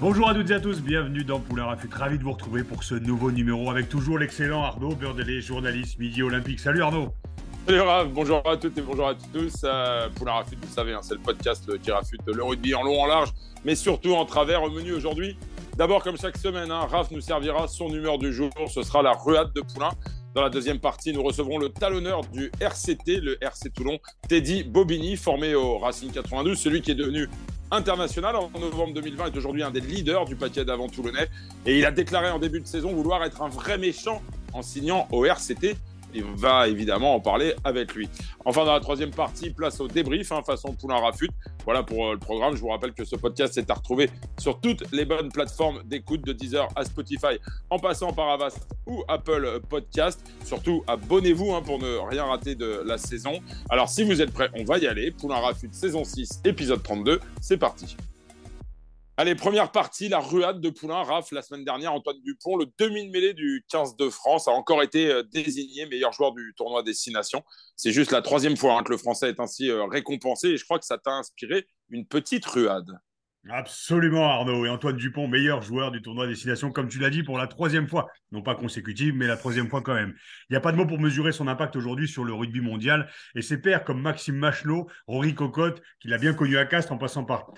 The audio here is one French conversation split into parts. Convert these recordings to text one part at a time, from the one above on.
Bonjour à toutes et à tous, bienvenue dans Poulain Rafut. Ravi de vous retrouver pour ce nouveau numéro avec toujours l'excellent Arnaud Beurdelet, journaliste Midi Olympique. Salut Arnaud Salut Raph, bonjour à toutes et bonjour à tous. Euh, Poulain Rafut, vous savez, hein, c'est le podcast qui rafute le rugby en long, en large, mais surtout en travers au menu aujourd'hui. D'abord, comme chaque semaine, hein, Raph nous servira son humeur du jour. Ce sera la ruade de Poulain. Dans la deuxième partie, nous recevrons le talonneur du RCT, le RC Toulon, Teddy Bobigny, formé au Racing 92, celui qui est devenu international en novembre 2020 est aujourd'hui un des leaders du paquet d'avant toulonnais et il a déclaré en début de saison vouloir être un vrai méchant en signant au RCT il va évidemment en parler avec lui. Enfin, dans la troisième partie, place au débrief, hein, façon Poulain Rafut. Voilà pour euh, le programme. Je vous rappelle que ce podcast est à retrouver sur toutes les bonnes plateformes d'écoute de Deezer à Spotify, en passant par Avast ou Apple Podcast. Surtout, abonnez-vous hein, pour ne rien rater de la saison. Alors, si vous êtes prêts, on va y aller. Poulain Rafut, saison 6, épisode 32. C'est parti. Allez, première partie, la ruade de Poulain. Raph, la semaine dernière, Antoine Dupont, le demi-mêlée du 15 de France, a encore été euh, désigné meilleur joueur du tournoi Destination. C'est juste la troisième fois hein, que le Français est ainsi euh, récompensé et je crois que ça t'a inspiré une petite ruade. Absolument, Arnaud. Et Antoine Dupont, meilleur joueur du tournoi Destination, comme tu l'as dit, pour la troisième fois. Non pas consécutive, mais la troisième fois quand même. Il n'y a pas de mots pour mesurer son impact aujourd'hui sur le rugby mondial. Et ses pairs comme Maxime Machelot, Rory Cocotte, qu'il a bien connu à Castres en passant par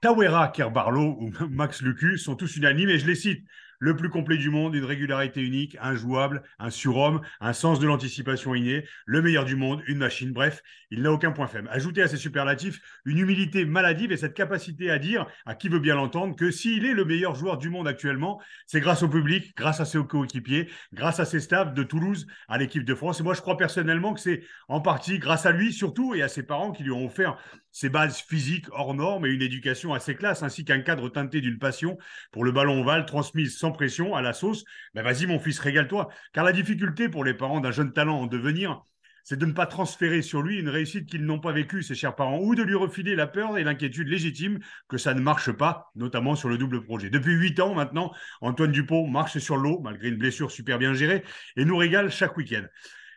Tawera Kerbarlo ou Max Lucu sont tous unanimes et je les cite le plus complet du monde, une régularité unique, injouable, un surhomme, un sens de l'anticipation inné, le meilleur du monde, une machine. Bref, il n'a aucun point faible. Ajoutez à ces superlatifs une humilité maladive et cette capacité à dire, à qui veut bien l'entendre, que s'il est le meilleur joueur du monde actuellement, c'est grâce au public, grâce à ses coéquipiers, grâce à ses staffs de Toulouse à l'équipe de France. Et moi, je crois personnellement que c'est en partie grâce à lui surtout et à ses parents qui lui ont offert ses bases physiques hors normes et une éducation assez classe, ainsi qu'un cadre teinté d'une passion pour le ballon ovale transmise sans pression à la sauce. Ben vas-y mon fils, régale-toi. Car la difficulté pour les parents d'un jeune talent en devenir, c'est de ne pas transférer sur lui une réussite qu'ils n'ont pas vécue, ses chers parents, ou de lui refiler la peur et l'inquiétude légitime que ça ne marche pas, notamment sur le double projet. Depuis huit ans maintenant, Antoine Dupont marche sur l'eau, malgré une blessure super bien gérée, et nous régale chaque week-end.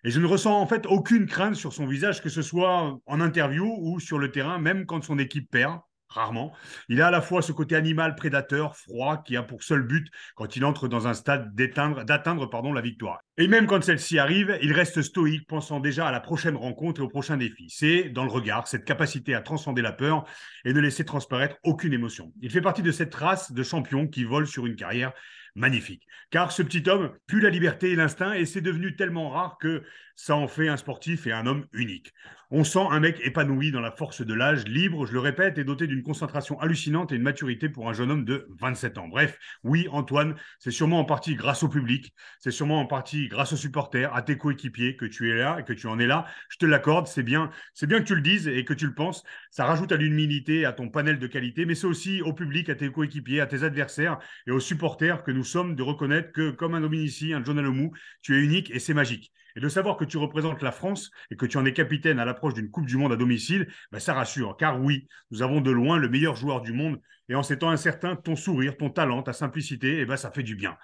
Et je ne ressens en fait aucune crainte sur son visage, que ce soit en interview ou sur le terrain, même quand son équipe perd rarement. Il a à la fois ce côté animal, prédateur, froid, qui a pour seul but, quand il entre dans un stade, d'atteindre la victoire. Et même quand celle-ci arrive, il reste stoïque, pensant déjà à la prochaine rencontre et au prochain défi. C'est dans le regard, cette capacité à transcender la peur et ne laisser transparaître aucune émotion. Il fait partie de cette race de champions qui volent sur une carrière magnifique. Car ce petit homme pue la liberté et l'instinct et c'est devenu tellement rare que ça en fait un sportif et un homme unique. On sent un mec épanoui dans la force de l'âge, libre, je le répète, et doté d'une concentration hallucinante et une maturité pour un jeune homme de 27 ans. Bref, oui, Antoine, c'est sûrement en partie grâce au public, c'est sûrement en partie grâce aux supporters, à tes coéquipiers que tu es là et que tu en es là. Je te l'accorde, c'est bien, c'est bien que tu le dises et que tu le penses. Ça rajoute à l'humilité, à ton panel de qualité, mais c'est aussi au public, à tes coéquipiers, à tes adversaires et aux supporters que nous sommes de reconnaître que, comme un Dominici, un John Alomou, tu es unique et c'est magique. Et de savoir que tu représentes la France et que tu en es capitaine à l'approche d'une Coupe du Monde à domicile, ben ça rassure. Car oui, nous avons de loin le meilleur joueur du monde. Et en ces temps incertains, ton sourire, ton talent, ta simplicité, eh ben, ça fait du bien.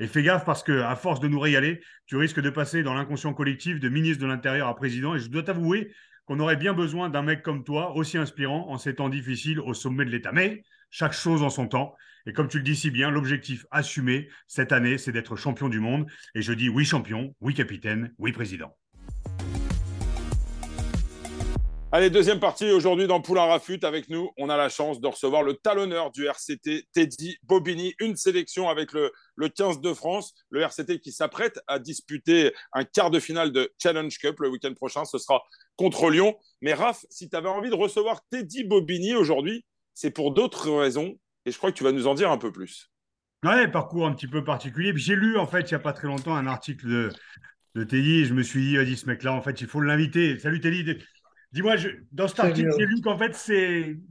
Et fais gaffe parce que à force de nous régaler, tu risques de passer dans l'inconscient collectif de ministre de l'Intérieur à président. Et je dois t'avouer qu'on aurait bien besoin d'un mec comme toi, aussi inspirant en ces temps difficiles au sommet de l'État. Mais chaque chose en son temps. Et comme tu le dis si bien, l'objectif assumé cette année, c'est d'être champion du monde. Et je dis oui champion, oui capitaine, oui président. Allez, deuxième partie aujourd'hui dans Poulain Rafut. Avec nous, on a la chance de recevoir le talonneur du RCT, Teddy Bobigny. Une sélection avec le, le 15 de France. Le RCT qui s'apprête à disputer un quart de finale de Challenge Cup le week-end prochain. Ce sera contre Lyon. Mais Raph, si tu avais envie de recevoir Teddy Bobigny aujourd'hui, c'est pour d'autres raisons et je crois que tu vas nous en dire un peu plus. Ouais, parcours un petit peu particulier. J'ai lu, en fait, il n'y a pas très longtemps, un article de, de Teddy. Et je me suis dit, vas-y, ce mec-là, en fait, il faut l'inviter. Salut Teddy. Dis-moi, dans cet article, j'ai lu qu'en fait,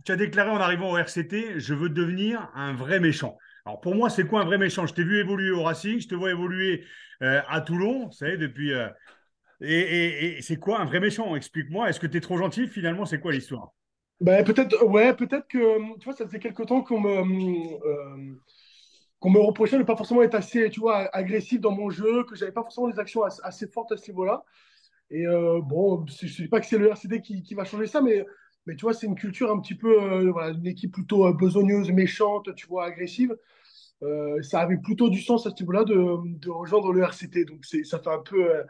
tu as déclaré en arrivant au RCT, je veux devenir un vrai méchant. Alors pour moi, c'est quoi un vrai méchant? Je t'ai vu évoluer au Racing, je te vois évoluer euh, à Toulon, vous savez, depuis. Euh, et, c'est quoi un vrai méchant? Explique-moi. Est-ce que tu es trop gentil Finalement, c'est quoi l'histoire? Ben, peut-être, ouais, peut-être que, tu vois, ça faisait quelque temps qu'on me, euh, qu'on me reprochait de ne pas forcément être assez, tu vois, agressif dans mon jeu, que j'avais pas forcément des actions assez, fortes à ce niveau-là. Et bon, je ne dis pas que c'est le RCD qui, qui, va changer ça, mais, mais tu vois, c'est une culture un petit peu, voilà, une équipe plutôt besogneuse, méchante, tu vois, agressive. Euh, ça avait plutôt du sens à ce niveau-là de, de, rejoindre le RCT. Donc ça fait un peu, euh,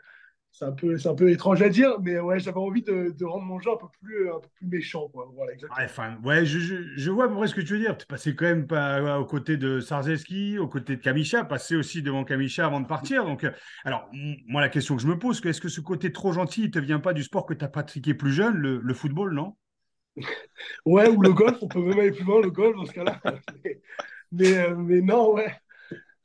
c'est un peu, c'est un peu étrange à dire, mais ouais, j'avais envie de, de, rendre mon jeu un peu plus, un peu plus méchant, quoi. Voilà, exactement. Ouais, ouais je, je, je, vois à peu près ce que tu veux dire. Tu passais quand même pas aux côtés de Sarzeski, aux côtés de Kamisha, passer aussi devant Kamisha avant de partir. Donc, euh, alors, moi, la question que je me pose, est-ce que ce côté trop gentil, il te vient pas du sport que tu as pratiqué plus jeune, le, le football, non? Ouais, ou le golf. On peut même aller plus loin, le golf dans ce cas-là. Mais, mais non, ouais.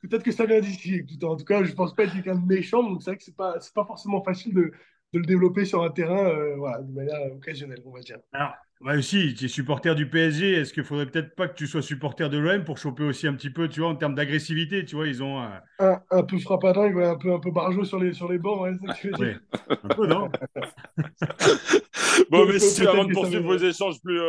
Peut-être que ça vient d'ici. En tout cas, je ne pense pas être quelqu'un de méchant, donc c'est vrai que ce n'est pas, pas forcément facile de, de, le développer sur un terrain euh, voilà, de manière occasionnelle, on va dire. Alors, ouais, aussi, tu es supporter du PSG. Est-ce qu'il ne faudrait peut-être pas que tu sois supporter de l'OM pour choper aussi un petit peu, tu vois, en termes d'agressivité Tu vois, ils ont. Euh, un, un, peu frappadingue, un peu, un peu barjot sur les, sur les bancs, ouais, c'est ce que tu veux dire. un peu, non Bon, mais si, avant de poursuivre vos échanges plus,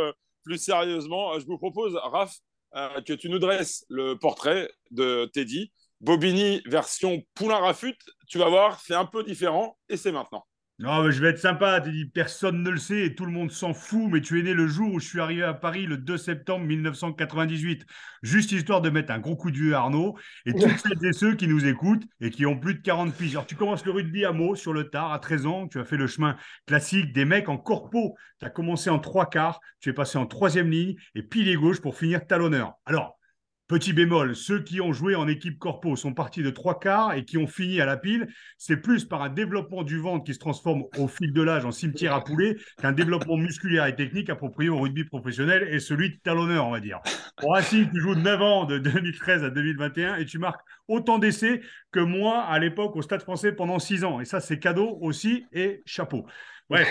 plus sérieusement, je vous propose, Raph, euh, que tu nous dresses le portrait de Teddy. Bobigny version Poulain Rafut, tu vas voir, c'est un peu différent et c'est maintenant. Non, mais je vais être sympa. Tu dis personne ne le sait et tout le monde s'en fout, mais tu es né le jour où je suis arrivé à Paris le 2 septembre 1998. Juste histoire de mettre un gros coup de vieux à Arnaud et tous celles et ceux qui nous écoutent et qui ont plus de 40 piges. Alors, tu commences le rugby à Meaux sur le tard à 13 ans. Tu as fait le chemin classique des mecs en corpo. Tu as commencé en trois quarts, tu es passé en troisième ligne et pilier gauche pour finir talonneur. Alors, Petit bémol, ceux qui ont joué en équipe corpo sont partis de trois quarts et qui ont fini à la pile. C'est plus par un développement du ventre qui se transforme au fil de l'âge en cimetière à poulet qu'un développement musculaire et technique approprié au rugby professionnel et celui de talonneur, on va dire. Pour ainsi, tu joues 9 ans de 2013 à 2021 et tu marques autant d'essais que moi à l'époque au Stade français pendant 6 ans. Et ça, c'est cadeau aussi et chapeau. Ouais,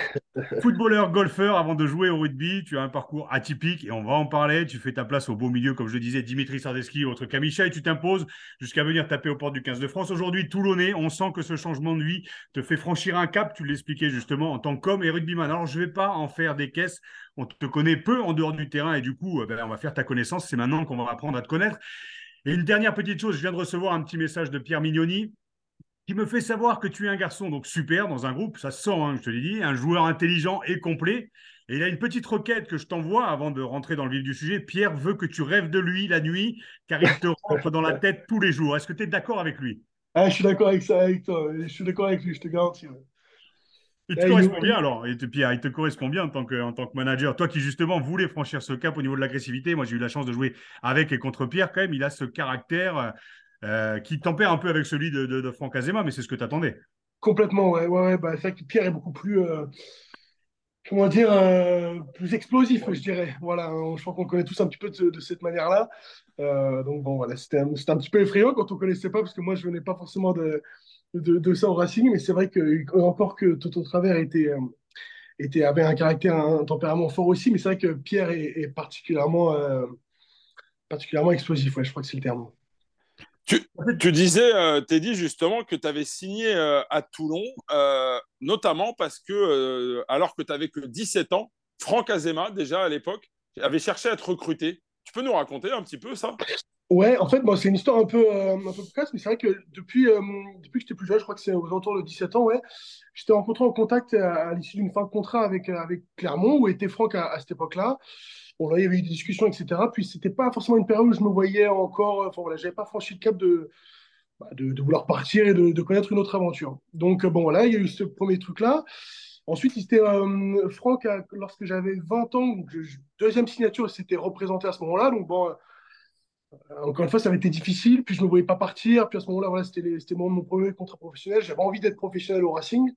footballeur, golfeur, avant de jouer au rugby, tu as un parcours atypique et on va en parler. Tu fais ta place au beau milieu, comme je le disais, Dimitri Sardeski, autre Kamisha, et tu t'imposes jusqu'à venir taper aux portes du 15 de France. Aujourd'hui, Toulonnais, on sent que ce changement de vie te fait franchir un cap, tu l'expliquais justement, en tant qu'homme et rugbyman. Alors, je ne vais pas en faire des caisses. On te connaît peu en dehors du terrain et du coup, euh, ben, on va faire ta connaissance. C'est maintenant qu'on va apprendre à te connaître. Et une dernière petite chose, je viens de recevoir un petit message de Pierre Mignoni qui me fait savoir que tu es un garçon donc super dans un groupe, ça se sent, hein, je te l'ai dit, un joueur intelligent et complet. Et il a une petite requête que je t'envoie avant de rentrer dans le vif du sujet. Pierre veut que tu rêves de lui la nuit, car il te rentre dans la tête tous les jours. Est-ce que tu es d'accord avec lui? Ah, Je suis d'accord avec ça, avec toi. Je suis d'accord avec lui, je te garantis. Il te correspond bien alors, et Pierre, il te correspond bien en tant, que, en tant que manager. Toi qui justement voulais franchir ce cap au niveau de l'agressivité, moi j'ai eu la chance de jouer avec et contre Pierre quand même, il a ce caractère euh, qui tempère un peu avec celui de, Franck Azema, mais c'est ce que tu attendais. Complètement, ouais. ouais, bah, c'est vrai que Pierre est beaucoup plus, euh, comment dire, euh, plus explosif, je dirais. Voilà, je crois qu'on connaît tous un petit peu de, cette manière-là. donc bon, voilà, c'était un, un, petit peu effrayant quand on ne connaissait pas, parce que moi, je venais pas forcément de, de, ça au Racing, mais c'est vrai que encore que Toto Travers était, était, avait un caractère, un tempérament fort aussi, mais c'est vrai que Pierre est, particulièrement, particulièrement explosif, ouais, je crois que c'est le terme. Tu, disais, euh, Teddy, justement, que tu avais signé euh, à Toulon, euh, notamment parce que, alors que tu n'avais que 17 ans, Franck Azema, déjà à l'époque, avait cherché à te recruter. Tu peux nous raconter un petit peu ça? Ouais, en fait, bon, c'est une histoire un peu, un peu mais c'est vrai que depuis, depuis que j'étais plus jeune, je crois que c'est aux alentours de 17 ans, ouais, j'étais rencontré en contact à, l'issue d'une fin de contrat avec, avec Clermont, où était Franck à cette époque-là. Bon, là, il y avait eu des discussions, etc. Puis, c'était pas forcément une période où je me voyais encore. Enfin, voilà, j'avais pas franchi le cap de, bah, de, vouloir partir et de, connaître une autre aventure. Donc, bon, voilà, il y a eu ce premier truc-là. Ensuite, c'était euh, Franck, lorsque j'avais 20 ans, deuxième signature, c'était représenté à ce moment-là. Donc, bon, euh, encore une fois, ça avait été difficile. Puis, je ne me voyais pas partir. Puis, à ce moment-là, voilà, c'était mon, premier contrat professionnel. J'avais envie d'être professionnel au Racing.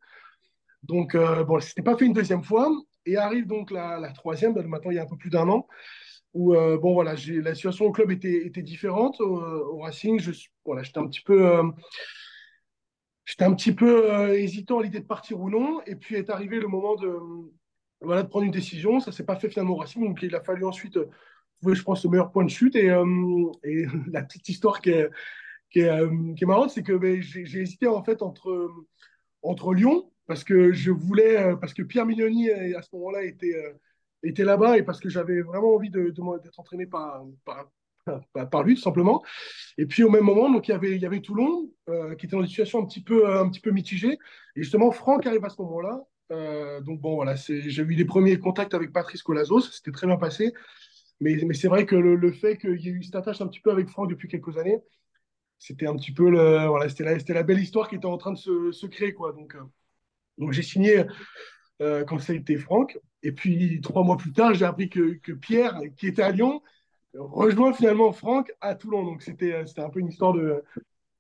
Donc, euh, bon, ce n'était pas fait une deuxième fois. Et arrive donc la, troisième, ben, maintenant il y a un peu plus d'un an, où euh, bon, voilà, la situation au club était, était différente. Au, Racing, je, voilà, j'étais un petit peu. Euh, un petit peu hésitant à l'idée de partir ou non. Et puis est arrivé le moment de, voilà, de prendre une décision. Ça s'est pas fait finalement au Racing. Donc il a fallu ensuite trouver, je pense, le meilleur point de chute. Et, la petite histoire qui est, qui est, qui est marrante, c'est que ben, j'ai hésité en fait entre, entre Lyon, parce que je voulais, parce que Pierre Mignoni à ce moment-là était était là-bas et parce que j'avais vraiment envie d'être entraîné par, par, par, lui, tout simplement. Et puis au même moment, donc, il, y avait, il y avait Toulon euh, qui était dans une situation un petit peu, un petit peu mitigée. Et justement, Franck arrive à ce moment-là. Euh, donc bon, voilà, j'ai eu les premiers contacts avec Patrice Colazos, c'était très bien passé. Mais, mais c'est vrai que le, fait qu'il y ait eu cette attache un petit peu avec Franck depuis quelques années, c'était un petit peu le, voilà, la, la, belle histoire qui était en train de se, se créer. Quoi. Donc, euh, donc j'ai signé euh, quand ça a été Franck. Et puis, trois mois plus tard, j'ai appris que, que, Pierre, qui était à Lyon, rejoint finalement Franck à Toulon. Donc, c'était un peu une histoire de.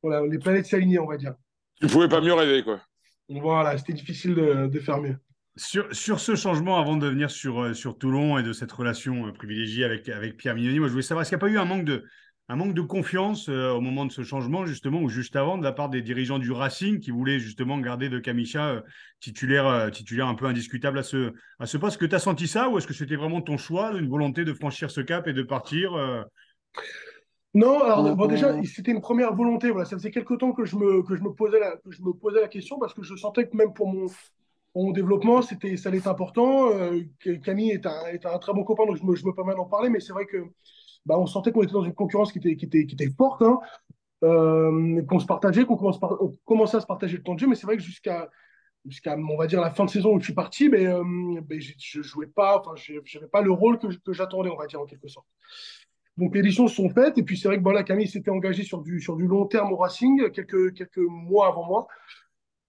Voilà, les planètes s'alignaient, on va dire. Tu pouvais pas mieux rêver, quoi. Voilà, c'était difficile de, de, faire mieux. Sur, sur, ce changement, avant de venir sur, euh, sur Toulon et de cette relation euh, privilégiée avec, avec Pierre Mignoni, moi, je voulais savoir, est-ce qu'il n'y a pas eu un manque de, un manque de confiance euh, au moment de ce changement, justement, ou juste avant, de la part des dirigeants du Racing qui voulaient justement garder de Kamisha euh, titulaire, euh, titulaire un peu indiscutable à ce, à ce poste. Est-ce que tu as senti ça ou est-ce que c'était vraiment ton choix, une volonté de franchir ce cap et de partir Non, alors déjà, c'était une première volonté. Voilà, ça faisait quelques temps que je me, que je me, posais, la, que je me posais la question parce que je sentais que même pour mon, mon développement, c'était, ça allait être important. Camille est un, est un, très bon copain, donc je me, je me permets d'en parler, mais c'est vrai que bah, on sentait qu'on était dans une concurrence qui était, qui était, qui était forte, hein, euh, qu'on se partageait, qu'on commence par, commençait à se partager le temps de jeu. Mais c'est vrai que jusqu'à, jusqu'à, on va dire, la fin de saison où je suis parti, mais, euh, mais je, jouais pas, enfin, je n'avais pas le rôle que, j'attendais, on va dire, en quelque sorte. Donc les éditions sont faites, et puis c'est vrai que voilà, Camille s'était engagé sur du, sur du long terme au Racing quelques, quelques mois avant moi.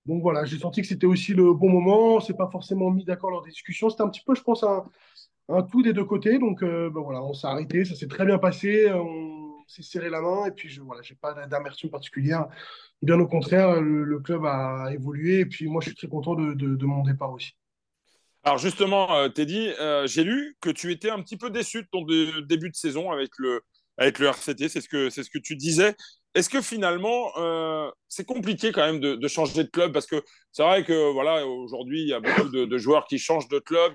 Donc voilà, j'ai senti que c'était aussi le bon moment. On s'est pas forcément mis d'accord lors des discussions. C'était un petit peu, je pense, un, tout des deux côtés. Donc euh, ben voilà, on s'est arrêté, ça s'est très bien passé, on s'est serré la main et puis je voilà, j'ai pas d'amertume particulière. Bien au contraire, le, club a évolué et puis moi je suis très content de, mon départ aussi. Alors justement, euh, Teddy, euh, j'ai lu que tu étais un petit peu déçu de ton début de saison avec le, RCT, c'est ce, que, ce que tu disais. Est-ce que finalement, c'est compliqué quand même de, changer de club? Parce que c'est vrai que voilà, aujourd'hui, il y a beaucoup de, joueurs qui changent de club,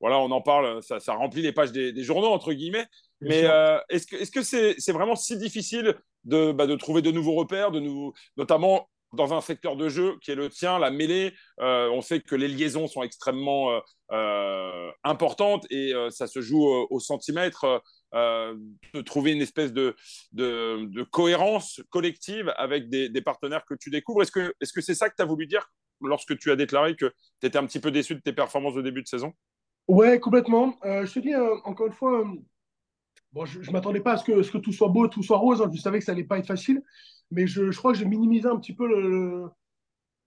voilà, on en parle, ça, remplit les pages des, journaux, entre guillemets. Mais euh, est-ce que c'est -ce c'est vraiment si difficile de, bah, de, trouver de nouveaux repères, de nouveaux, notamment dans un secteur de jeu qui est le tien, la mêlée euh, On sait que les liaisons sont extrêmement euh, importantes et ça se joue au, centimètre. de trouver une espèce de, de, cohérence collective avec des, des, partenaires que tu découvres. Est-ce que c'est -ce c'est ça que tu as voulu dire lorsque tu as déclaré que tu étais un petit peu déçu de tes performances de début de saison? Ouais, complètement. Euh, je te dis, euh, encore une fois, euh, bon, je ne m'attendais pas à ce que, que tout soit beau, tout soit rose. Hein. Je savais que ça n'allait pas être facile. Mais je, je crois que j'ai minimisé un petit peu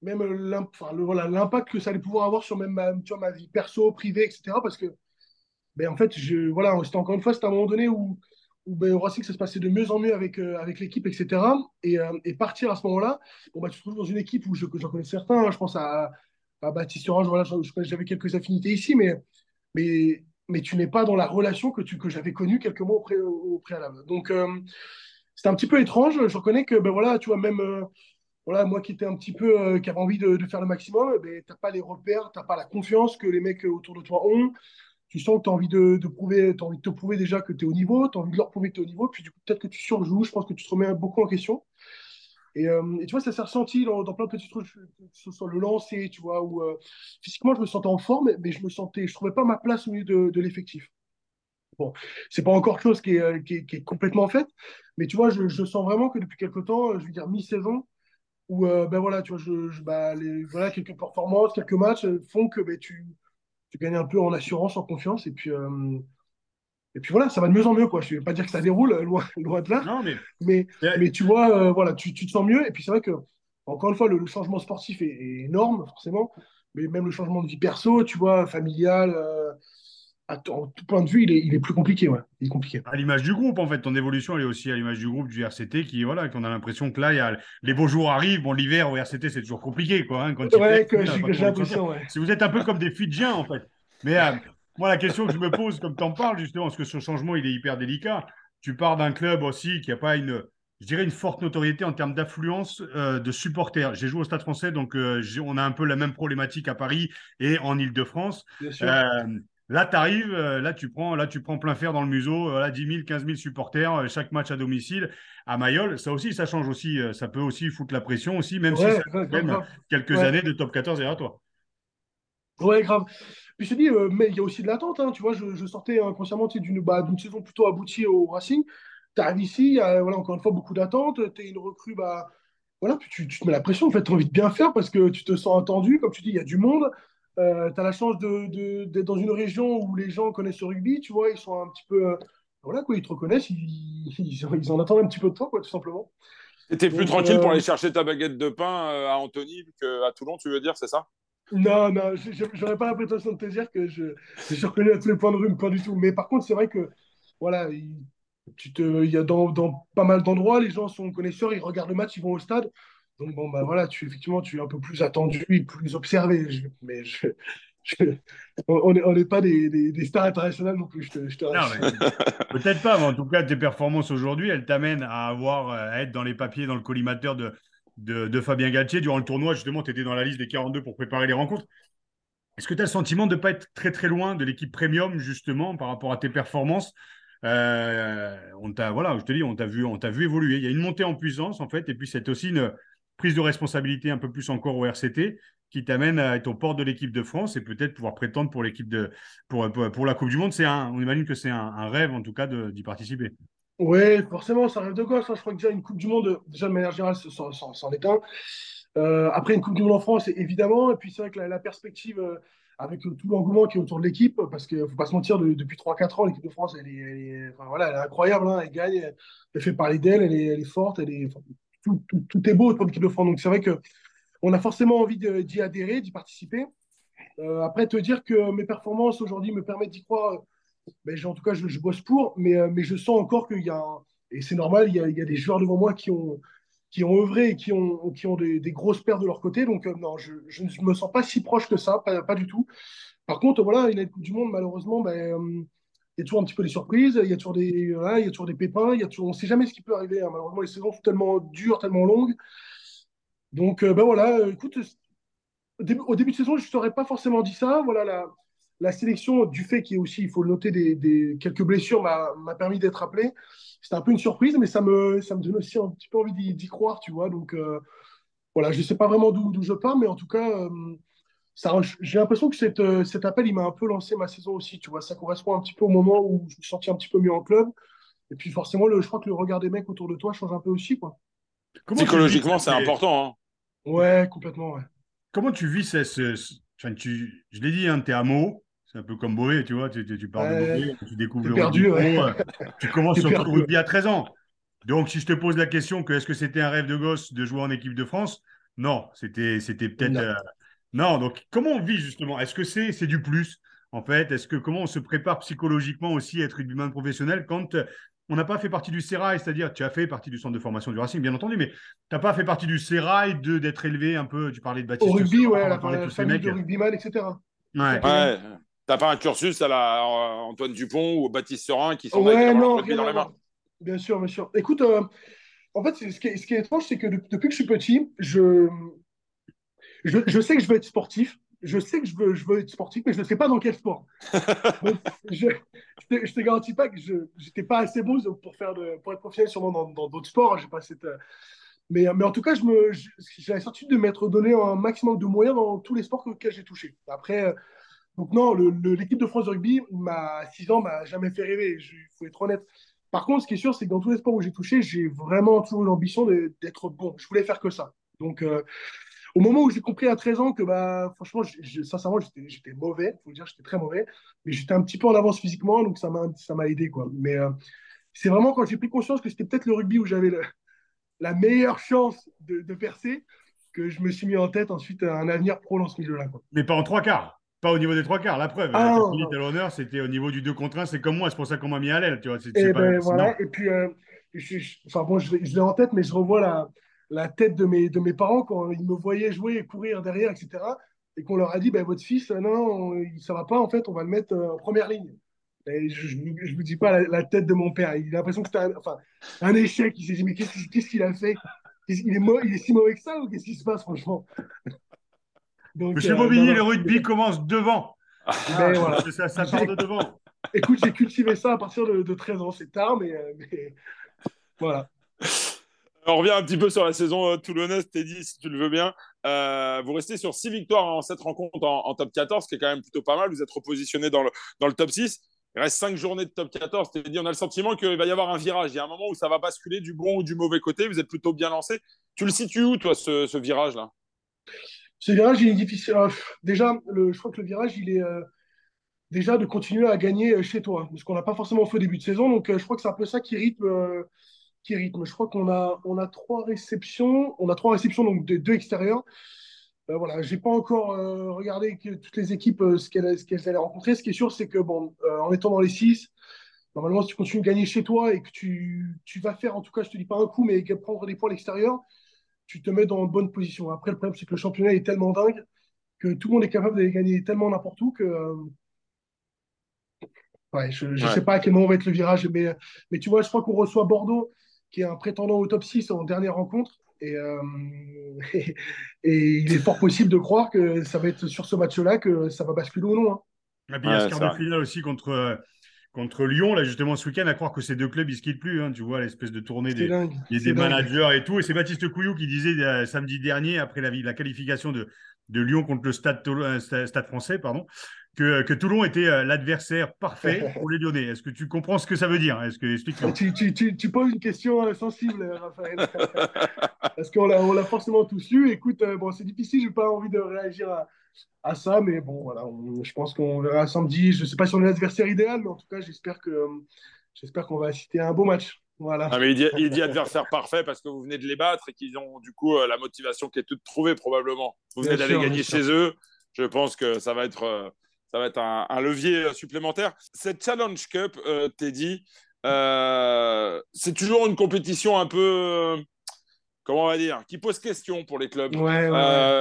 même l'impact que ça allait pouvoir avoir sur même ma, ma vie perso, privée, etc. Parce que, ben, en fait, je, voilà, c'était encore une fois, c'était un moment donné où, ben, au Racing, ça se passait de mieux en mieux avec, avec l'équipe, etc. Et, partir à ce moment-là, bon, bah, tu te trouves dans une équipe où j'en connais certains. Hein. je pense à, à Baptiste Orange, voilà, j'avais quelques affinités ici, mais mais, mais tu n'es pas dans la relation que, que j'avais connue quelques mois au, préalable. Donc, euh, c'était un petit peu étrange. Je reconnais que, ben voilà, tu vois, même euh, voilà, moi qui étais un petit peu, euh, qui avait envie de, faire le maximum, ben, tu n'as pas les repères, tu n'as pas la confiance que les mecs autour de toi ont. Tu sens que tu as envie de, de prouver, as envie de te prouver déjà que tu es au niveau, tu as envie de leur prouver que tu es au niveau, puis du coup, peut-être que tu surjoues. Je pense que tu te remets beaucoup en question. Euh, et, tu vois, ça s'est ressenti dans, plein de petits trucs, soit le lancer, tu vois, où euh, physiquement, je me sentais en forme, mais je me sentais, je trouvais pas ma place au milieu de, l'effectif. Bon, c'est pas encore chose qui est, euh, qui, est, qui est, complètement faite, mais tu vois, je, sens vraiment que depuis quelques temps, je veux dire mi-saison, où ben voilà, tu vois, je, bah, les, voilà, quelques performances, quelques matchs font que ben, tu, tu gagnes un peu en assurance, en confiance, et puis et puis voilà, ça va de mieux en mieux. Quoi. Je ne vais pas dire que ça déroule, euh, loin, loin de là. Non, mais... Mais, mais tu vois, euh, voilà, tu, tu, te sens mieux. Et puis c'est vrai que, encore une fois, le, changement sportif est, énorme, forcément. Mais même le changement de vie perso, tu vois, familial, euh, à tout point de vue, il est, il est plus compliqué. Ouais. Il est compliqué. À l'image du groupe, en fait, ton évolution, elle est aussi à l'image du groupe du RCT qui, voilà, qu'on a l'impression que là, y a, les beaux jours arrivent. Bon, l'hiver au RCT, c'est toujours compliqué, quoi. Hein, quand ouais, que j'ai l'impression, ouais. Si vous êtes un peu comme des Fidjiens, en fait. Mais moi, la question que je me pose, comme tu en parles, justement, parce que ce changement, il est hyper délicat. Tu pars d'un club aussi qui n'a pas une, je dirais, une forte notoriété en termes d'affluence euh, de supporters. J'ai joué au Stade français, donc euh, on a un peu la même problématique à Paris et en Ile-de-France. Là, tu arrives, là, tu prends, là, tu prends plein fer dans le museau, là, 10 000, 15 000 supporters, chaque match à domicile. À Mayol, ça aussi, ça change aussi. Ça peut aussi foutre la pression aussi, même si ça fait même quelques années de top 14 derrière toi. Ouais, grave. Puis je te dis, mais il y a aussi de l'attente. Hein, tu vois, je, sortais inconsciemment d'une bah, saison plutôt aboutie au Racing tu arrives ici, il y a voilà, encore une fois beaucoup d'attentes, tu es une recrue, bah, voilà, tu, tu, te mets la pression, en fait, tu as envie de bien faire parce que tu te sens attendu, comme tu dis, il y a du monde, euh, tu as la chance d'être de, dans une région où les gens connaissent le rugby, tu vois, ils sont un petit peu, euh, voilà, quoi, ils te reconnaissent, ils, ils, en attendent un petit peu de toi, quoi, tout simplement. Et tu es plus tranquille pour euh, aller chercher ta baguette de pain à Antony qu'à Toulon, tu veux dire, c'est ça? Non, non, j'aurais pas la prétention de te dire que je, je reconnu à tous les points de rue, pas du tout. Mais par contre, c'est vrai que voilà, tu te, il y a dans, dans pas mal d'endroits, les gens sont connaisseurs, ils regardent le match, ils vont au stade. Donc bon, bah voilà, tu, effectivement, tu es un peu plus attendu, plus observé. mais on n'est pas des, des, stars internationales non plus, je te, je Peut-être pas, mais en tout cas, tes performances aujourd'hui, elles t'amènent à avoir à être dans les papiers, dans le collimateur de, de, Fabien Galtier. Durant le tournoi, justement, tu étais dans la liste des 42 pour préparer les rencontres. Est-ce que tu as le sentiment de ne pas être très très loin de l'équipe premium, justement, par rapport à tes performances? Euh, on t'a, voilà, je te dis, on t'a vu, on t'a vu évoluer. Il y a une montée en puissance en fait, et puis c'est aussi une prise de responsabilité un peu plus encore au RCT qui t'amène à être au port de l'équipe de France et peut-être pouvoir prétendre pour l'équipe de pour, pour, la Coupe du Monde. C'est un, on imagine que c'est un, rêve en tout cas d'y participer. Oui, forcément, un rêve de gosse. Hein. Je crois que déjà une Coupe du Monde, déjà de manière générale, c'en est un. Euh, après une Coupe du Monde en France, évidemment. Et puis c'est vrai que la, perspective, euh, avec tout l'engouement qui est autour de l'équipe, parce qu'il ne faut pas se mentir, depuis 3-4 ans, l'équipe de France, elle est, incroyable, hein, elle gagne, elle fait parler d'elle, elle est, forte, elle est, tout, est beau pour l'équipe de France. Donc c'est vrai qu'on a forcément envie d'y adhérer, d'y participer. Euh, après, te dire que mes performances aujourd'hui me permettent d'y croire, ben, en tout cas, je, je, bosse pour, mais, euh, mais je sens encore qu'il y a, et c'est normal, il y, a, il y a des joueurs devant moi qui ont, qui ont œuvré et qui ont, qui ont des, grosses paires de leur côté. Donc, euh, non, je, je, ne me sens pas si proche que ça, pas, du tout. Par contre, voilà, une Coupe du Monde, malheureusement, ben, euh, il y a toujours un petit peu des surprises, il y a toujours des, y a toujours des pépins, y a toujours, on ne sait jamais ce qui peut arriver. Hein. Malheureusement, les saisons sont tellement dures, tellement longues. Donc, ben voilà, écoute, au début, de saison, je ne t'aurais pas forcément dit ça. Voilà, la, la sélection, du fait qu'il y ait aussi, il faut le noter, des, quelques blessures, m'a permis d'être appelé. C'était un peu une surprise, mais ça me, ça me donne aussi un petit peu envie d'y croire, tu vois. Donc, euh, voilà, je ne sais pas vraiment d'où je pars, mais en tout cas, euh, j'ai l'impression que cette, euh, cet appel, il m'a un peu lancé ma saison aussi, tu vois. Ça correspond un petit peu au moment où je me sentais un petit peu mieux en club. Et puis, forcément, le, je crois que le regard des mecs autour de toi change un peu aussi, quoi. Psychologiquement, c'est important. Hein. Ouais, complètement, ouais. Comment tu vis ce, Enfin, tu, je l'ai dit, hein, tu es à Meaux, c'est un peu comme Boé, tu vois, tu, tu, parles de Boé, tu découvres le perdu, rugby euh, tu commences sur le rugby à 13 ans. Donc, si je te pose la question que est-ce que c'était un rêve de gosse de jouer en équipe de France Non, c'était peut-être. Non. Euh, non. donc comment on vit justement? Est-ce que c'est c'est du plus en fait? Est-ce que comment on se prépare psychologiquement aussi à être rugbyman professionnel quand euh, on n'a pas fait partie du Sérail, c'est-à-dire tu as fait partie du centre de formation du Racing, bien entendu, mais tu n'as pas fait partie du Sérail de d'être élevé un peu? Tu parlais de Baptiste. Au rugby, ouais, la, la famille de rugbyman, etc. Ouais. ouais. T'as pas un cursus à la euh, Antoine Dupont ou Baptiste Serin qui sont ouais, non, dans les mains Bien sûr, bien sûr. Écoute, euh, en fait, ce qui, est, ce qui est étrange, c'est que depuis que je suis petit, je, je, je, sais que je veux être sportif. Je sais que je veux, je veux être sportif, mais je ne sais pas dans quel sport. je ne te garantis pas que je n'étais pas assez beau pour, faire de, pour être professionnel sûrement dans d'autres sports. J'ai pas cette, euh, mais, mais, en tout cas, j'ai la certitude de m'être donné un maximum de moyens dans tous les sports auxquels j'ai touché. Après, donc non, l'équipe de France de rugby, à 6 ans, m'a jamais fait rêver, il faut être honnête. Par contre, ce qui est sûr, c'est que dans tous les sports où j'ai touché, j'ai vraiment toujours l'ambition d'être bon. Je voulais faire que ça. Donc, euh, au moment où j'ai compris à 13 ans que, bah, franchement, sincèrement, j'étais mauvais, il faut dire, j'étais très mauvais, mais j'étais un petit peu en avance physiquement, donc ça m'a aidé. Quoi. Mais euh, c'est vraiment quand j'ai pris conscience que c'était peut-être le rugby où j'avais la meilleure chance de, percer que je me suis mis en tête ensuite un avenir pro dans ce milieu-là. Mais pas en trois quarts pas au niveau des trois quarts, la preuve. Ah, à l'honneur, c'était au niveau du 2 contre 1, c'est comme moi, c'est pour ça qu'on m'a mis à l'aile. Tu vois, et, eh ben, voilà. et puis, euh, je, enfin, bon, je, l'ai en tête, mais je revois la, la tête de mes, de mes parents quand ils me voyaient jouer et courir derrière, etc. Et qu'on leur a dit, ben, votre fils, non, ça va pas, en fait, on va le mettre euh, en première ligne. Et je ne vous dis pas la, tête de mon père. Il a l'impression que c'était un, enfin, un échec. Il s'est dit, mais qu'est-ce qu'il a fait? Il est, il est si mauvais que ça ou qu'est-ce qui se passe, franchement? Monsieur euh, le rugby commence devant. Ah, voilà. ça, ça part de devant. Écoute, j'ai cultivé ça à partir de, 13 ans. C'est tard, mais, euh, mais... voilà. On revient un petit peu sur la saison euh, toulonnaise, Teddy, si tu le veux bien. Euh, vous restez sur 6 victoires en 7 rencontres en, top 14, ce qui est quand même plutôt pas mal. Vous êtes repositionné dans le, dans le top 6. Il reste 5 journées de top 14. Teddy, on a le sentiment qu'il va y avoir un virage. Il y a un moment où ça va basculer du bon ou du mauvais côté. Vous êtes plutôt bien lancé. Tu le situes où, toi, ce, virage-là? Ce virage, il est difficile. Euh, déjà, je crois que le virage, il est déjà de continuer à gagner chez toi. Parce qu'on n'a pas forcément fait au début de saison. Donc, je crois que c'est un peu ça qui rythme qui rythme. Je crois qu'on a, on a trois réceptions. On a trois réceptions, donc de, deux extérieurs. Euh, voilà, pas encore euh, regardé toutes les équipes euh, ce qu'elles allaient rencontrer. Ce qui est sûr, c'est que bon, euh, en étant dans les six, normalement, si tu continues de gagner chez toi et que tu, tu vas faire, en tout cas, je te dis pas un coup, mais prendre des points à l'extérieur, tu te mets dans une bonne position. Après, le problème, c'est que le championnat est tellement dingue que tout le monde est capable d'aller gagner tellement n'importe où que ouais, je ne sais pas à quel moment va être le virage, mais, mais tu vois, je crois qu'on reçoit Bordeaux qui est un prétendant au top 6 en dernière rencontre. Euh, et, et, il est fort possible de croire que ça va être sur ce match-là que ça va basculer ou non. Hein. Et puis il y a ce quart de finale aussi contre, contre Lyon, là justement ce week-end, à croire que ces deux clubs ils se quittent plus. Hein, tu vois l'espèce de tournée des, des managers et tout. Et c'est Baptiste Couillou qui disait euh, samedi dernier, après la, la qualification de, de Lyon contre le Stade, euh, Stade français, pardon, que, que Toulon était euh, l'adversaire parfait pour les Lyonnais. Est-ce que tu comprends ce que ça veut dire Est-ce que explique tu, tu, tu, tu, poses une question euh, sensible, Raphaël. Parce qu'on l'a, forcément tous lu. Écoute, bon, c'est difficile, j'ai pas envie de réagir à, à ça, mais bon, voilà, je pense qu'on verra samedi. Je sais pas si on est l'adversaire idéal, mais en tout cas, j'espère que j'espère qu'on va assister à un beau match. Voilà. Ah, mais il, dit, il dit adversaire parfait parce que vous venez de les battre et qu'ils ont du coup la motivation qui est toute trouvée probablement. Vous venez d'aller gagner chez eux. Je pense que ça va être ça va être un, levier euh, supplémentaire. Cette Challenge Cup, euh, Teddy, euh, c'est toujours une compétition un peu, comment on va dire, qui pose question pour les clubs.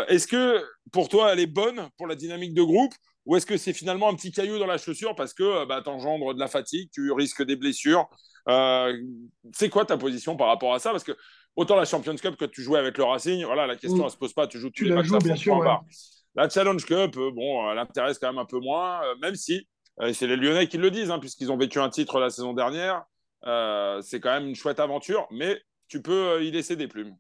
est-ce que pour toi, elle est bonne pour la dynamique de groupe ou est-ce que c'est finalement un petit caillou dans la chaussure parce que bah, tu engendres de la fatigue, tu risques des blessures C'est quoi ta position par rapport à ça? Parce que autant la Champions Cup que tu jouais avec le Racing, voilà, la question ne se pose pas, tu joues tous tu les matchs bien sûr, la Challenge Cup, euh, bon, elle intéresse quand même un peu moins, euh, même si euh, c'est les Lyonnais qui le disent, hein, puisqu'ils ont vécu un titre la saison dernière. c'est quand même une chouette aventure, mais tu peux y laisser des plumes.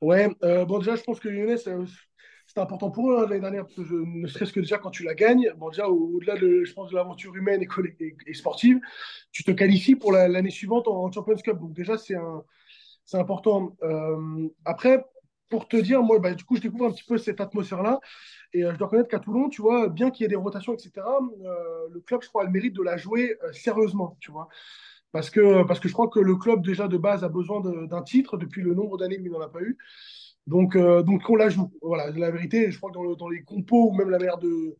Ouais, bon, déjà, je pense que les Lyonnais, c'est important pour eux hein, l'année dernière, parce que ne serait-ce que déjà quand tu la gagnes, bon, déjà, au-delà de, de l'aventure humaine et, sportive, tu te qualifies pour l'année suivante en, Champions Cup. Donc, déjà, c'est important. après, pour te dire, moi, bah, du coup, je découvre un petit peu cette atmosphère-là. Et euh, je dois reconnaître qu'à Toulon, tu vois, bien qu'il y ait des rotations, etc., euh, le club, je crois, a le mérite de la jouer euh, sérieusement, tu vois. Parce que, parce que je crois que le club, déjà de base, a besoin d'un titre depuis le nombre d'années qu'il n'en a pas eu. Donc, donc on la joue. Voilà, la vérité, je crois que dans, les compos ou même la manière de.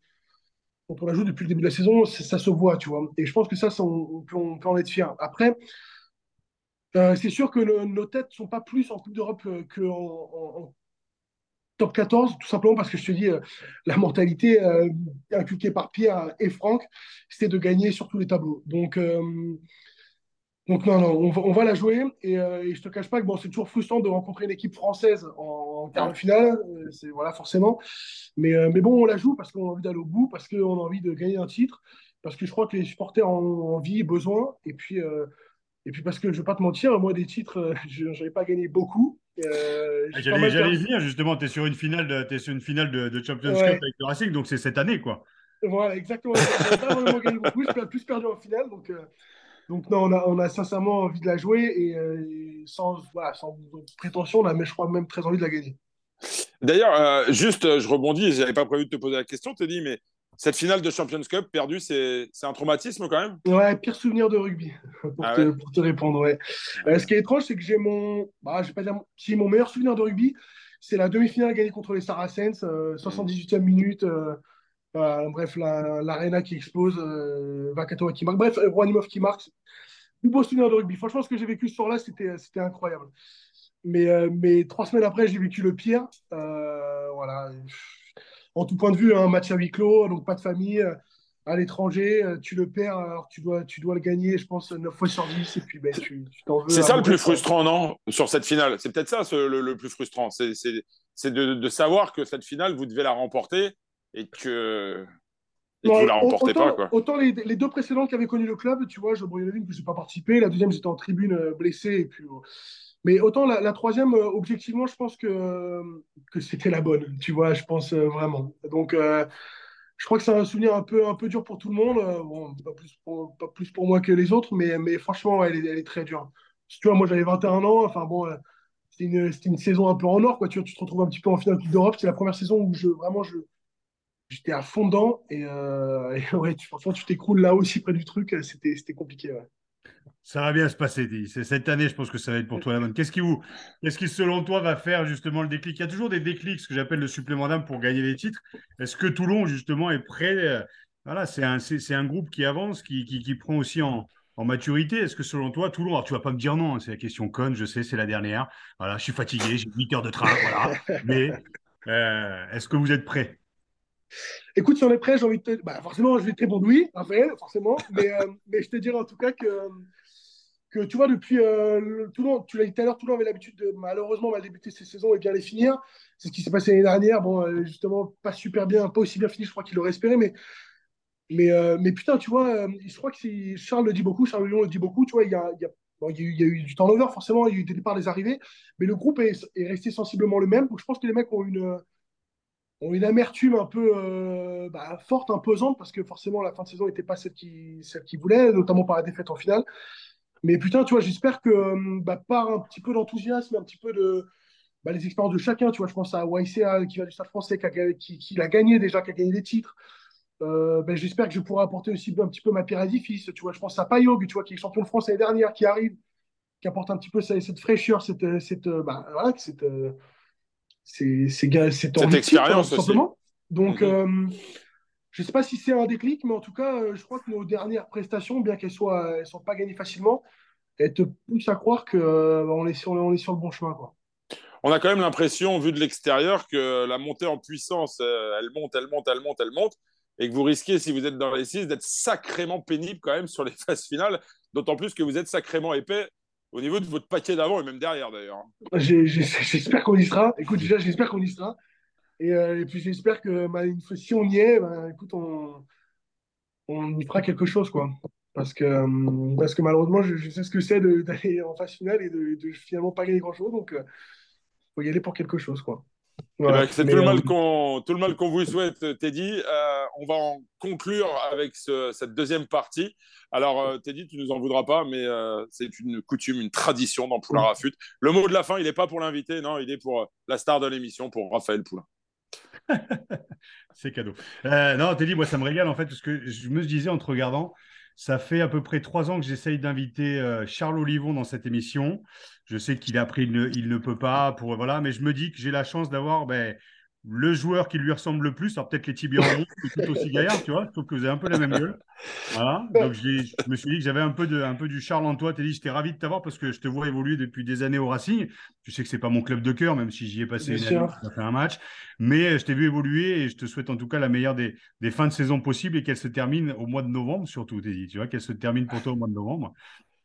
Quand on la joue depuis le début de la saison, ça se voit, tu vois. Et je pense que ça, on, peut, on, peut, en être fier. Après, euh, c'est sûr que nos têtes ne sont pas plus en Coupe d'Europe qu'en en, top 14, tout simplement parce que je te dis, euh, la mentalité euh, inculquée par Pierre et Franck, c'était de gagner sur tous les tableaux. Donc, donc non, non, on va, la jouer. Et, je ne te cache pas que bon, c'est toujours frustrant de rencontrer une équipe française en, quart de finale. c'est voilà, forcément. Mais, mais bon, on la joue parce qu'on a envie d'aller au bout, parce qu'on a envie de gagner un titre, parce que je crois que les supporters en ont envie, besoin. Et puis, et puis parce que je ne vais pas te mentir, moi des titres, euh, je n'avais pas gagné beaucoup. Euh, ah, J'allais venir justement, tu es sur une finale de, es sur une finale de, Champions Cup avec le Racing, donc c'est cette année quoi. Voilà, exactement. Je pas vraiment gagné beaucoup, j'ai plus perdu en finale. Donc, euh, donc non, on a, on a, sincèrement envie de la jouer et, euh, sans, voilà, sans prétention, on a, mais je crois même très envie de la gagner. D'ailleurs, juste, je rebondis, je n'avais pas prévu de te poser la question, tu dit, mais cette finale de Champions Cup perdue, c'est un traumatisme quand même? Ouais, pire souvenir de rugby, pour, ah te, pour te, répondre. Ouais. Euh, ce qui est étrange, c'est que j'ai mon. Bah, je vais pas dire. Si mon meilleur souvenir de rugby, c'est la demi-finale gagnée contre les Saracens, 78e euh, minute. Euh, bref, l'Arena qui explose, Vakatoa qui marque. Bref, Rouanimov qui marque. Plus beau souvenir de rugby. Franchement, ce que j'ai vécu ce soir-là, c'était incroyable. Mais, mais trois semaines après, j'ai vécu le pire. voilà en tout point de vue, un match à huis clos, donc pas de famille. à l'étranger, euh, tu le perds, alors tu dois, tu dois le gagner, je pense, 9 fois sur 10, et puis ben, tu t'en veux. C'est ça le plus frustrant, non Sur cette finale? C'est peut-être ça le, plus frustrant. C'est de, de, savoir que cette finale, vous devez la remporter et que. Et vous la remportez autant, pas. Quoi. Autant les, les, deux précédentes qui avaient connu le club, tu vois, je, une que je n'ai pas participé, la deuxième, j'étais en tribune euh, blessé, et puis. Mais autant la, la troisième, objectivement, je pense que, que c'était la bonne, tu vois, je pense vraiment. Donc, je crois que c'est un souvenir un peu, un peu dur pour tout le monde. Euh, bon, pas, plus pour, pas plus pour moi que les autres, mais, mais franchement, elle est, elle est très dure. Tu vois, moi, j'avais 21 ans. Enfin, bon, euh, c'était une, une, saison un peu en or. Quoi. Tu, vois, tu te retrouves un petit peu en finale d'Europe. C'est la première saison où je, vraiment, je, j'étais à fond dedans. Et, euh, et ouais, tu, franchement, tu t'écroules là aussi près du truc. C'était, c'était compliqué. Ouais. Ça va bien se passer, Cette année, je pense que ça va être pour toi la bonne. Qu'est-ce qui, vous, qui, selon toi, va faire justement le déclic? Il y a toujours des déclics, ce que j'appelle le supplément d'âme pour gagner les titres. Est-ce que Toulon, justement, est prêt euh, Voilà, c'est un, un groupe qui avance, qui, qui, qui prend aussi en, en maturité. Est-ce que selon toi, Toulon, alors tu vas pas me dire non, hein, c'est la question conne, je sais, c'est la dernière. Voilà, je suis fatigué, j'ai 8 heures de train, voilà. Mais euh, est-ce que vous êtes prêt? Écoute, si on est prêt, j'ai envie de te. Bah, forcément, je vais te répondre oui, Raphaël, forcément. Mais, euh, mais je te dirais en tout cas que que tu vois, depuis euh, Toulon, tu l'as dit tout à l'heure, Toulon avait l'habitude de malheureusement mal débuter ses saisons et bien les finir. C'est ce qui s'est passé l'année dernière. Bon, euh, justement, pas super bien, pas aussi bien fini, je crois qu'il l'aurait espéré, mais, mais, euh, mais putain, tu vois, je crois que Charles le dit beaucoup, Charles Lyon le dit beaucoup, tu vois, il y a, y a, bon, il y a, eu, il y a eu du turnover, forcément, il y a eu des départs, des arrivées, mais le groupe est, est resté sensiblement le même. Donc, je pense que les mecs ont une ont une amertume un peu bah, forte, imposante, parce que forcément la fin de saison n'était pas celle qu'ils qui voulaient, notamment par la défaite en finale. Mais putain, tu vois, j'espère que euh, bah, par un petit peu d'enthousiasme, un petit peu de bah, les expériences de chacun, tu vois, je pense à YCA qui va du Stade français, qui a, qui, gagné déjà, qui a gagné des titres. Euh, ben, j'espère que je pourrai apporter aussi un petit peu ma pierre à l'édifice. Tu vois, je pense à Payog, tu vois, qui est champion de France l'année dernière, qui arrive, qui apporte un petit peu cette, fraîcheur, cette, cette, bah, voilà, cette, c'est, c'est, cette expérience tout simplement. Donc, mm-hmm. euh, je ne sais pas si c'est un déclic, mais en tout cas, euh, je crois que nos dernières prestations, bien qu'elles ne soient, elles sont pas gagnées facilement, elles te poussent à croire qu'on euh, est, sur, on est sur le bon chemin. Quoi. On a quand même l'impression, vu de l'extérieur, que la montée en puissance, elle monte, elle monte, elle monte, elle monte, et que vous risquez, si vous êtes dans les six, d'être sacrément pénible quand même sur les phases finales, d'autant plus que vous êtes sacrément épais au niveau de votre paquet d'avant et même derrière d'ailleurs. J'espère qu'on y sera. Écoute, déjà, j'espère qu'on y sera. Euh, et, puis j'espère que bah, si on y est, bah, écoute, on, on y fera quelque chose. quoi. Parce que, euh, parce que malheureusement, je, sais ce que c'est d'aller en phase finale et de, de, finalement pas gagner grand-chose. Donc, il euh, faut y aller pour quelque chose. quoi. Eh ben, c'est tout, le mal qu'on, tout le mal qu'on vous souhaite, Teddy. on va en conclure avec cette deuxième partie. Alors, Teddy, tu nous en voudras pas, mais c'est une coutume, une tradition dans Poulain Rafut. Le mot de la fin, il n'est pas pour l'invité, non, il est pour la star de l'émission, pour Raphaël Poulain. c'est cadeau. Euh, non, Teddy, moi, ça me régale en fait, parce que je me disais en te regardant, ça fait à peu près trois ans que j'essaye d'inviter euh, Charles Olivon dans cette émission. Je sais qu'il a pris, il ne, peut pas, pour voilà, mais je me dis que j'ai la chance d'avoir ben, le joueur qui lui ressemble le plus, alors peut-être les tibias en tout aussi gaillard, tu vois, je trouve que vous avez un peu la même gueule. Voilà, donc je me suis dit que j'avais un peu, de, un peu du Charles en toi. dit, j'étais ravi de t'avoir parce que je te vois évoluer depuis des années au Racing. Tu sais que c'est pas mon club de cœur, même si j'y ai passé une année, fait un match. Mais euh, je t'ai vu évoluer et je te souhaite en tout cas la meilleure des, des fins de saison possibles et qu'elle se termine au mois de novembre, surtout, dit, tu vois, qu'elle se termine pour toi au mois de novembre.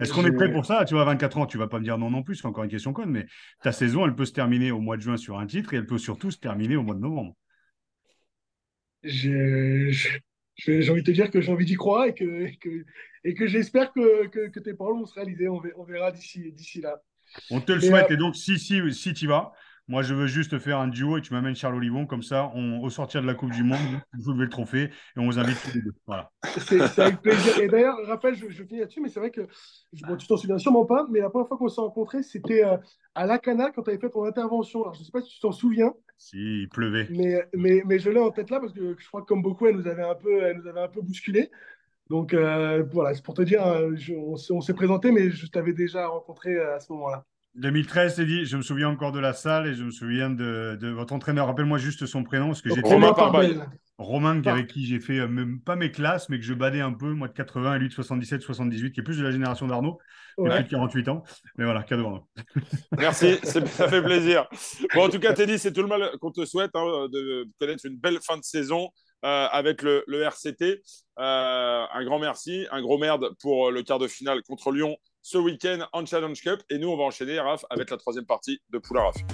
Est-ce qu'on est prêt pour ça? Tu vois, 24 ans, tu vas pas me dire non non plus, c'est encore une question conne, mais ta saison, elle peut se terminer au mois de juin sur un titre et elle peut surtout se terminer au mois de novembre. J'ai envie de te dire que j'ai envie d'y croire et que, et que, j'espère que, que, tes paroles vont se réaliser. On verra d'ici là. On te le souhaite. Euh, et donc, si, si, si tu vas, moi, je veux juste faire un duo et tu m'amènes Charles Olivon. Comme ça, on, au sortir de la Coupe du Monde, vous levez le trophée et on vous invite tous les deux. Voilà. C'est avec plaisir. Et d'ailleurs, Raphaël, je, je finis là-dessus, mais c'est vrai que bon, tu t'en souviens sûrement pas, mais la première fois qu'on s'est rencontrés, c'était euh, à Lacana quand tu avais fait ton intervention. Alors, je ne sais pas si tu t'en souviens. Si, il pleuvait. Mais, mais, mais je l'ai en tête là parce que je crois que, comme beaucoup, elle nous avait un peu, elle nous avait un peu bousculé. Donc euh, voilà, c'est pour te dire, euh, on s'est présenté, mais je t'avais déjà rencontré à ce moment-là. 2013, c'est dit, je me souviens encore de la salle et je me souviens de, votre entraîneur. Rappelle-moi juste son prénom. Parce que Romain Parbel. Romain, avec qui j'ai fait euh, même pas mes classes, mais que je badais un peu, moi de 80 et lui de 77, 78, qui est plus de la génération d'Arnaud, qui a plus de 48 ans. Mais voilà, cadeau. Merci, ça fait plaisir. Bon, en tout cas, Teddy, c'est tout le mal qu'on te souhaite hein, de connaître une belle fin de saison avec le, RCT. un grand merci, un gros merde pour le quart de finale contre Lyon ce week-end en Challenge Cup. Et nous, on va enchaîner, Raph, avec la troisième partie de Poulain Rafut.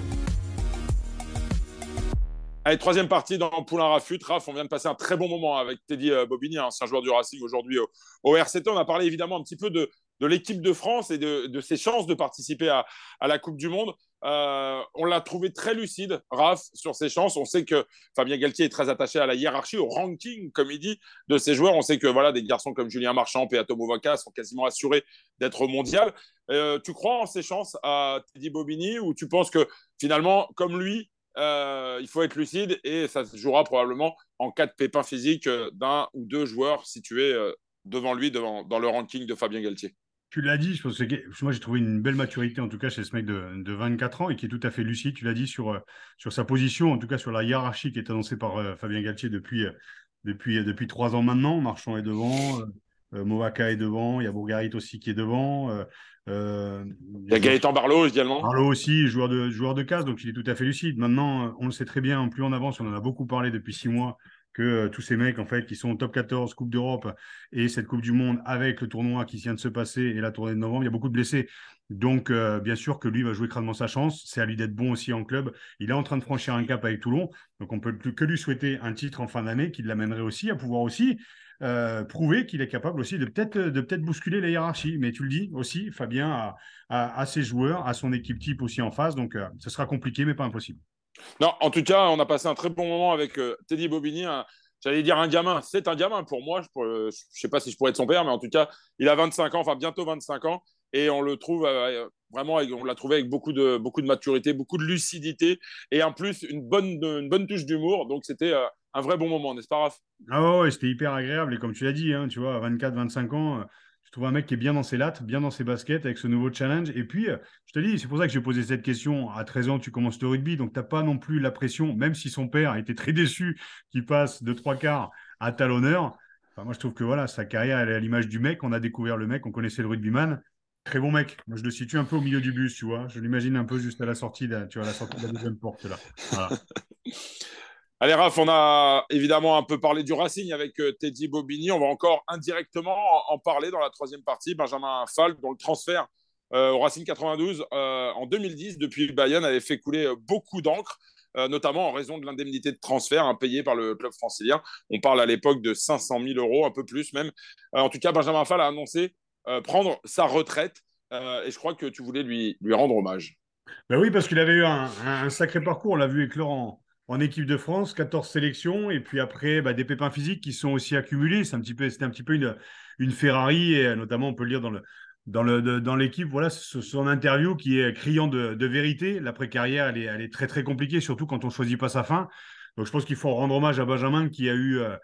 Allez, troisième partie dans Poulain Rafut. Raph, on vient de passer un très bon moment avec Teddy Bobigny, ancien joueur du Racing aujourd'hui au, RCT. On a parlé évidemment un petit peu de, de l'équipe de France et de, ses chances de participer à, la Coupe du Monde. Euh, on l'a trouvé très lucide, Raph, sur ses chances. On sait que Fabien Galtier est très attaché à la hiérarchie, au ranking, comme il dit, de ses joueurs. On sait que voilà, des garçons comme Julien Marchand, et Atomo Vaca sont quasiment assurés d'être mondial. Euh, tu crois en ses chances à Teddy Bobigny ou tu penses que finalement, comme lui, euh, il faut être lucide et ça se jouera probablement en cas de pépin physique d'un ou deux joueurs situés devant lui dans le ranking de Fabien Galtier? Tu l'as dit, je pense que moi j'ai trouvé une belle maturité en tout cas chez ce mec de, 24 ans et qui est tout à fait lucide. Tu l'as dit sur, euh, sur sa position, en tout cas sur la hiérarchie qui est annoncée par euh, Fabien Galtier depuis, euh, depuis, depuis trois ans maintenant. Marchand est devant, Movaka est devant, il y a Bourgarit aussi qui est devant. il y a Gaëtan Barlow également. Barlow aussi, joueur de, joueur de casse, donc il est tout à fait lucide. Maintenant, on le sait très bien, plus on avance, on en a beaucoup parlé depuis six mois que euh, tous ces mecs en fait qui sont top 14 Coupe d'Europe et cette Coupe du Monde avec le tournoi qui vient de se passer et la tournée de novembre, il y a beaucoup de blessés. Donc euh, bien sûr que lui va jouer crânement sa chance. C'est à lui d'être bon aussi en club. Il est en train de franchir un cap avec Toulon, donc on peut que lui souhaiter un titre en fin d'année qui l'amènerait aussi à pouvoir aussi euh, prouver qu'il est capable aussi de peut-être bousculer la hiérarchie. Mais tu le dis aussi, Fabien a, ses joueurs, a son équipe type aussi en face, donc ce sera compliqué mais pas impossible. Non, en tout cas, on a passé un très bon moment avec euh, Teddy Bobigny. J'allais dire un gamin, c'est un gamin pour moi. Je ne sais pas si je pourrais être son père, mais en tout cas, il a 25 ans, enfin bientôt 25 ans, et on le trouve euh, vraiment, on l'a trouvé avec beaucoup de, beaucoup de maturité, beaucoup de lucidité, et en plus une bonne, une bonne touche d'humour. Donc c'était euh, un vrai bon moment, n'est-ce pas, Raph? Ah ouais, c'était hyper agréable, et comme tu l'as dit, hein, tu vois, 24-25 ans je trouve un mec qui est bien dans ses lattes, bien dans ses baskets avec ce nouveau challenge. Et puis, euh, je te dis, c'est pour ça que j'ai posé cette question. À 13 ans, tu commences le rugby, donc tu n'as pas non plus la pression, même si son père a été très déçu qu'il passe de trois quarts à talonneur. Enfin, moi, je trouve que voilà, sa carrière, elle est à l'image du mec. On a découvert le mec, on connaissait le rugbyman. Très bon mec. Moi, je le situe un peu au milieu du bus, tu vois. Je l'imagine un peu juste à la sortie de, tu vois, la sortie de la deuxième porte, là. Voilà. Allez, Raph, on a évidemment un peu parlé du Racing avec euh, Teddy Bobigny. On va encore indirectement en parler dans la troisième partie. Benjamin Fall, dont le transfert euh, au Racing 92 euh, en 2010 depuis Bayonne avait fait couler beaucoup d'encre. notamment en raison de l'indemnité de transfert impayée par le club francilien. On parle à l'époque de 500 000 euros, un peu plus même. en tout cas, Benjamin Fall a annoncé prendre sa retraite et je crois que tu voulais lui, lui rendre hommage. Ben oui, parce qu'il avait eu un, un, sacré parcours. On l'a vu avec Laurent en équipe de France, 14 sélections, et puis après bah, des pépins physiques qui sont aussi accumulés. C'est un petit peu, c'était un petit peu une, une Ferrari, et notamment on peut le lire dans le dans le dans l'équipe. Voilà, son interview qui est criant de, vérité. L'après carrière, elle est, elle est très très compliquée, surtout quand on choisit pas sa fin. Donc je pense qu'il faut rendre hommage à Benjamin qui a eu euh,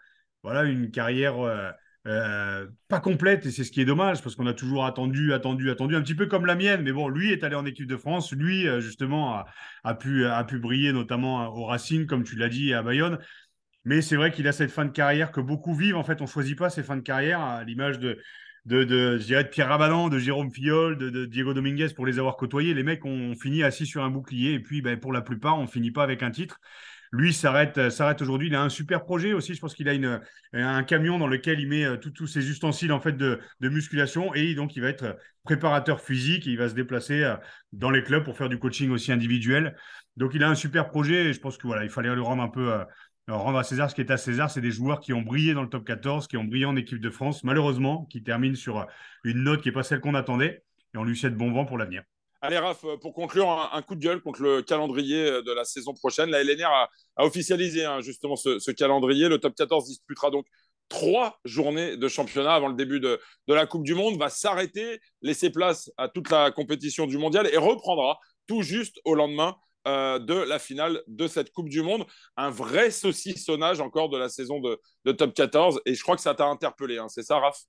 voilà une carrière euh, euh, pas complète et c'est ce qui est dommage parce qu'on a toujours attendu, attendu, attendu, un petit peu comme la mienne. Mais bon, lui est allé en équipe de France, lui euh, justement a, pu, a pu briller notamment au Racing, comme tu l'as dit, à Bayonne. Mais c'est vrai qu'il a cette fin de carrière que beaucoup vivent. En fait, on choisit pas ces fins de carrière à l'image de, je dirais de Pierre Rabadan, de Jérôme Fiol, de, Diego Dominguez pour les avoir côtoyés. Les mecs ont fini assis sur un bouclier et puis ben, pour la plupart, on finit pas avec un titre. Lui s'arrête, euh, s'arrête aujourd'hui. Il a un super projet aussi. Je pense qu'il a une, un camion dans lequel il met euh, tous ses ustensiles en fait de, musculation et donc il va être préparateur physique. Il va se déplacer euh, dans les clubs pour faire du coaching aussi individuel. Donc il a un super projet et je pense que voilà, il fallait le rendre un peu. rendre à César ce qui est à César, c'est des joueurs qui ont brillé dans le top 14, qui ont brillé en équipe de France, malheureusement, qui terminent sur une note qui n'est pas celle qu'on attendait. Et on lui souhaite bon vent pour l'avenir. Allez, Raph, pour conclure, un, coup de gueule contre le calendrier de la saison prochaine. La LNR a, officialisé hein, justement ce, calendrier. Le top 14 disputera donc trois journées de championnat avant le début de, la Coupe du Monde, va s'arrêter, laisser place à toute la compétition du mondial et reprendra tout juste au lendemain euh, de la finale de cette Coupe du Monde. Un vrai saucissonnage encore de la saison de, top 14. Et je crois que ça t'a interpellé, hein. c'est ça, Raph?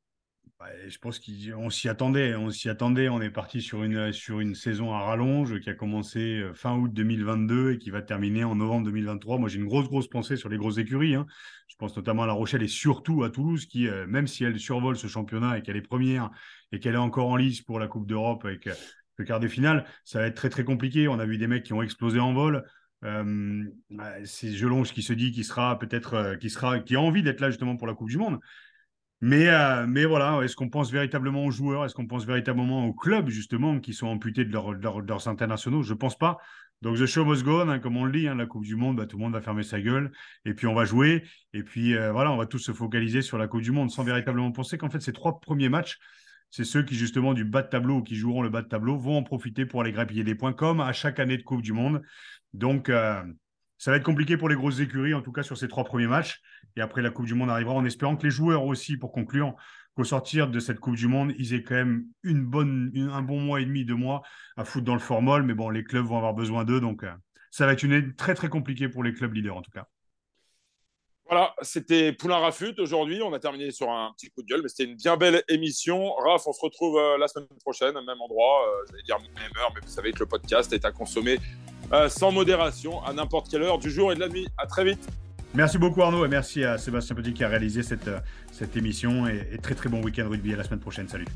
Je pense qu'on s'y attendait. On s'y attendait. On est parti sur une, sur une saison à rallonge qui a commencé euh, fin août 2022 et qui va terminer en novembre 2023. Moi, j'ai une grosse, grosse pensée sur les grosses écuries. Hein. Je pense notamment à La Rochelle et surtout à Toulouse, qui, euh, même si elle survole ce championnat et qu'elle est première et qu'elle est encore en lice pour la Coupe d'Europe avec euh, le quart de finale, ça va être très, très compliqué. On a vu des mecs qui ont explosé en vol. c'est Jelonge qui se dit qu'il sera peut-être, qui sera, qui a envie d'être là justement pour la Coupe du Monde. Mais, mais voilà, est-ce qu'on pense véritablement aux joueurs? Est-ce qu'on pense véritablement aux clubs, justement, qui sont amputés de, leurs internationaux? Je ne pense pas. Donc, the show must go on, hein, comme on le dit, hein, la Coupe du Monde, bah, tout le monde va fermer sa gueule, et puis on va jouer, et puis voilà, on va tous se focaliser sur la Coupe du Monde sans véritablement penser qu'en fait, ces trois premiers matchs, c'est ceux qui, justement, du bas de tableau qui joueront le bas de tableau, vont en profiter pour aller grappiller des points, comme à chaque année de Coupe du Monde. Donc, euh, ça va être compliqué pour les grosses écuries, en tout cas sur ces trois premiers matchs. Et après, la Coupe du Monde arrivera en espérant que les joueurs aussi, pour conclure, qu'au sortir de cette Coupe du Monde, ils aient quand même une bonne, un bon mois et demi, deux mois à foutre dans le formol. Mais bon, les clubs vont avoir besoin d'eux. Donc, euh, ça va être une année très, très compliquée pour les clubs leaders, en tout cas. Voilà, c'était Poulain Rafut aujourd'hui. On a terminé sur un petit coup de gueule, mais c'était une bien belle émission. Raph, on se retrouve euh, la semaine prochaine, même endroit, euh, j'allais dire même heure, mais vous savez que le podcast est à consommer euh, sans modération à n'importe quelle heure du jour et de la nuit. À très vite. Merci beaucoup Arnaud et merci à Sébastien Petit qui a réalisé cette, cette émission et, et très très bon week-end rugby à la semaine prochaine. Salut.